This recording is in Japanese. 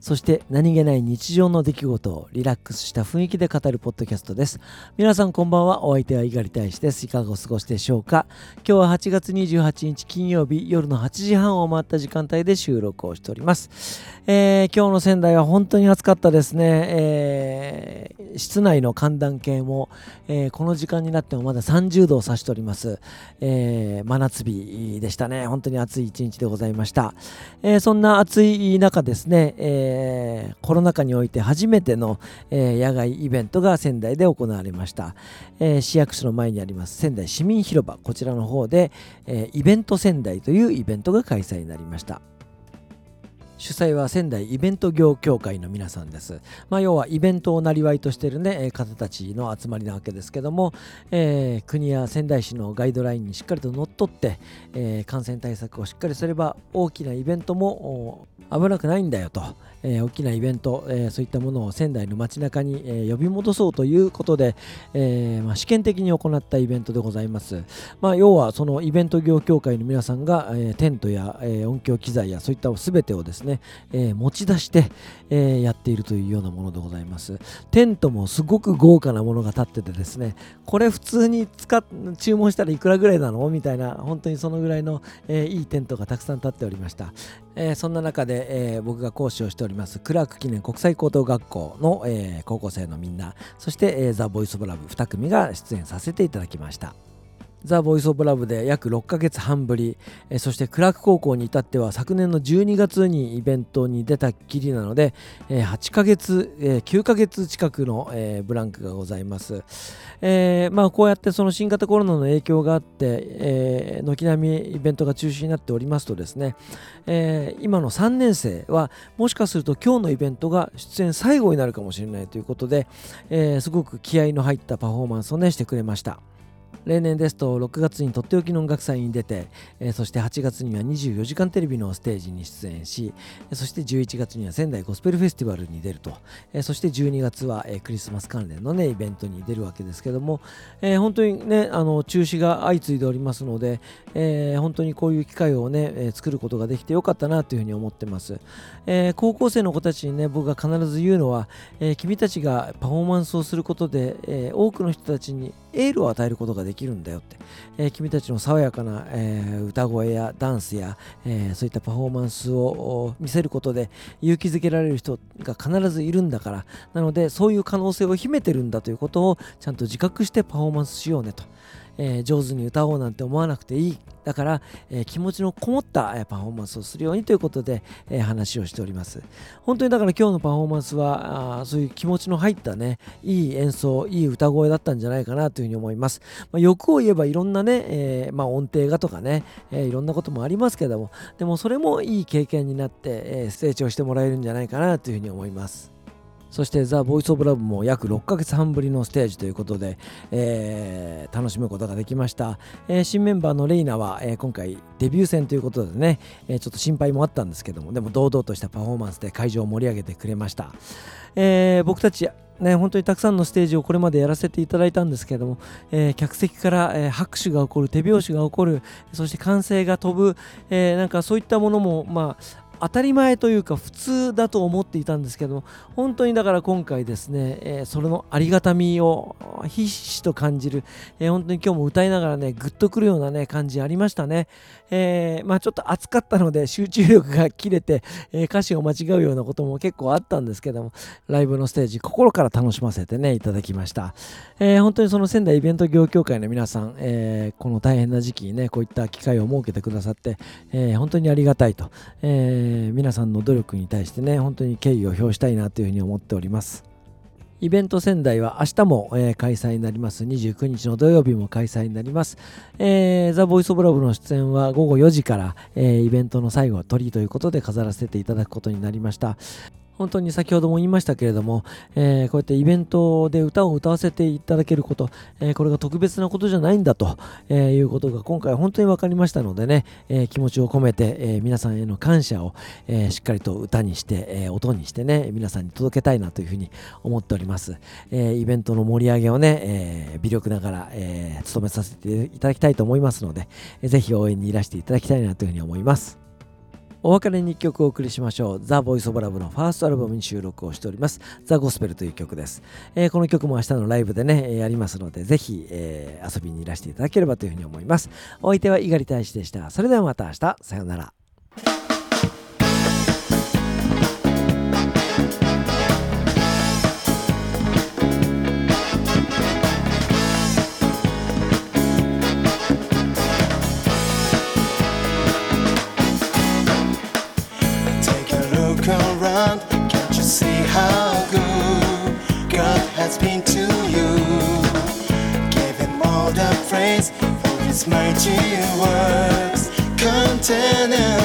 そして何気ない日常の出来事をリラックスした雰囲気で語るポッドキャストです。皆さんこんばんは。お相手は猪狩大使です。いかがお過ごしでしょうか？今日は8月28日金曜日夜の8時半を回った時間帯で収録をしております。えー、今日の仙台は本当に暑かったですね。えー、室内の寒暖計も、えー、この時間になってもまだ30度を指しております。え真夏日でしたね。本当に暑い一日でございました。えそんな暑い中ですね、ええー、コロナ禍において初めての、えー、野外イベントが仙台で行われました、えー、市役所の前にあります仙台市民広場こちらの方で、えイベント仙台というイベントが開催になりました主催は仙台イベント業協会の皆さんです。まあ、要はイベントをなりわいとしてる、ね、方たちの集まりなわけですけども、えー、国や仙台市のガイドラインにしっかりとのっとって、えー、感染対策をしっかりすれば大きなイベントも危なくないんだよと。えー、大きなイベント、えー、そういったものを仙台の街中に、えー、呼び戻そうということで、えまあ、試験的に行ったイベントでございます。まあ、要はそのイベント業協会の皆さんが、えテントや、え音響機材やそういった全てをですね、え持ち出して、えやっているというようなものでございます。テントもすごく豪華なものが立っててですね、これ普通に使っ注文したらいくらぐらいなの？みたいな、本当にそのぐらいの、えいいテントがたくさん立っておりました。えそんな中で、え僕が講師をしておりりますクラーク記念国際高等学校の、えー、高校生のみんなそして、えー、ザ・ボイス・オブ・ラブ2組が出演させていただきました。ザ・ボイス・オブ・ラブで約6ヶ月半ぶり、え、そしてクラーク高校に至っては昨年の12月にイベントに出たっきりなので、え、8ヶ月、え、9ヶ月近くの、え、ブランクがございます、えー、まあこうやってその新型コロナの影響があって、え、軒並みイベントが中止になっておりますとですね、えー、今の3年生はもしかすると今日のイベントが出演最後になるかもしれないということで、えー、すごく気合の入ったパフォーマンスをねしてくれました。例年ですと6月にとっておきの音楽祭に出て、えー、そして8月には24時間テレビのステージに出演し、そして11月には仙台ゴスペルフェスティバルに出ると、えー、そして12月は、えー、クリスマス関連のねイベントに出るわけですけども、え、本当にねあの中止が相次いでおりますので、え、本当にこういう機会をね、え、作ることができてよかったなというふうに思ってます、え、高校生の子たちにね僕が必ず言うのは、え、君たちがパフォーマンスをすることで、え、多くの人たちにエールを与えることができるんだよって、えー、君たちの爽やかな、えー、歌声やダンスや、えー、そういったパフォーマンスを見せることで勇気づけられる人が必ずいるんだからなのでそういう可能性を秘めてるんだということをちゃんと自覚してパフォーマンスしようねと。えー、上手に歌おうなんて思わなくていい。だから、えー、気持ちのこもった、えー、パフォーマンスをするようにということで、え話をしております。本当にだから今日のパフォーマンスはあそういう気持ちの入ったねいい演奏いい歌声だったんじゃないかなというふうに思います、まあ、欲を言えばいろんなね、えまあ、音程がとかね、えいろんなこともありますけどもでもそれもいい経験になって、え成長してもらえるんじゃないかなというふうに思います。そしてザ・ボイス・オブ・ラブも約6ヶ月半ぶりのステージということで、えー、楽しむことができました、えー、新メンバーのレイナは、えー、今回デビュー戦ということでね、えちょっと心配もあったんですけどもでも堂々としたパフォーマンスで会場を盛り上げてくれました、え僕たちね、本当にたくさんのステージをこれまでやらせていただいたんですけども、えー、客席から、えー、拍手が起こる手拍子が起こるそして歓声が飛ぶ、えー、なんかそういったものも、まあ、当たり前というか普通だと思っていたんですけども本当にだから今回ですね、えー、それのありがたみをひしひしと感じる、えー、本当に今日も歌いながらねグッとくるようなね感じありましたね、えー、まあちょっと暑かったので集中力が切れて、え歌詞を間違うようなことも結構あったんですけどもライブのステージ心から楽しませてねいただきました、え本当にその仙台イベント業協会の皆さん、えこの大変な時期にねこういった機会を設けてくださって、え本当にありがたいと、えーえー、皆さんの努力に対してね本当に敬意を表したいなというふうに思っております。イベント仙台は明日も、えー、開催になります。29日の土曜日も開催になります、えー、ザ・ボイス・オブ・ラブの出演は午後4時から、えー、イベントの最後は鳥ということで飾らせていただくことになりました。本当に先ほども言いましたけれども、えー、こうやってイベントで歌を歌わせていただけること、えー、これが特別なことじゃないんだと、えいうことが今回本当に分かりましたのでね、え気持ちを込めて、え皆さんへの感謝を、えしっかりと歌にして、え音にしてね、皆さんに届けたいなというふうに思っております。えイベントの盛り上げをね、え微力ながら、え務めさせていただきたいと思いますので、えー、ぜひ応援にいらしていただきたいなというふうに思います。お別れに1曲お送りしましょう。ザ・ボイス・オブ・ラブのファーストアルバムに収録をしております。ザ・ゴスペルという曲です。えー、この曲も明日のライブでね、やりますので、ぜひ、えー、遊びにいらしていただければというふうに思います。お相手は猪狩大使でした。それではまた明日。さようなら。works. Container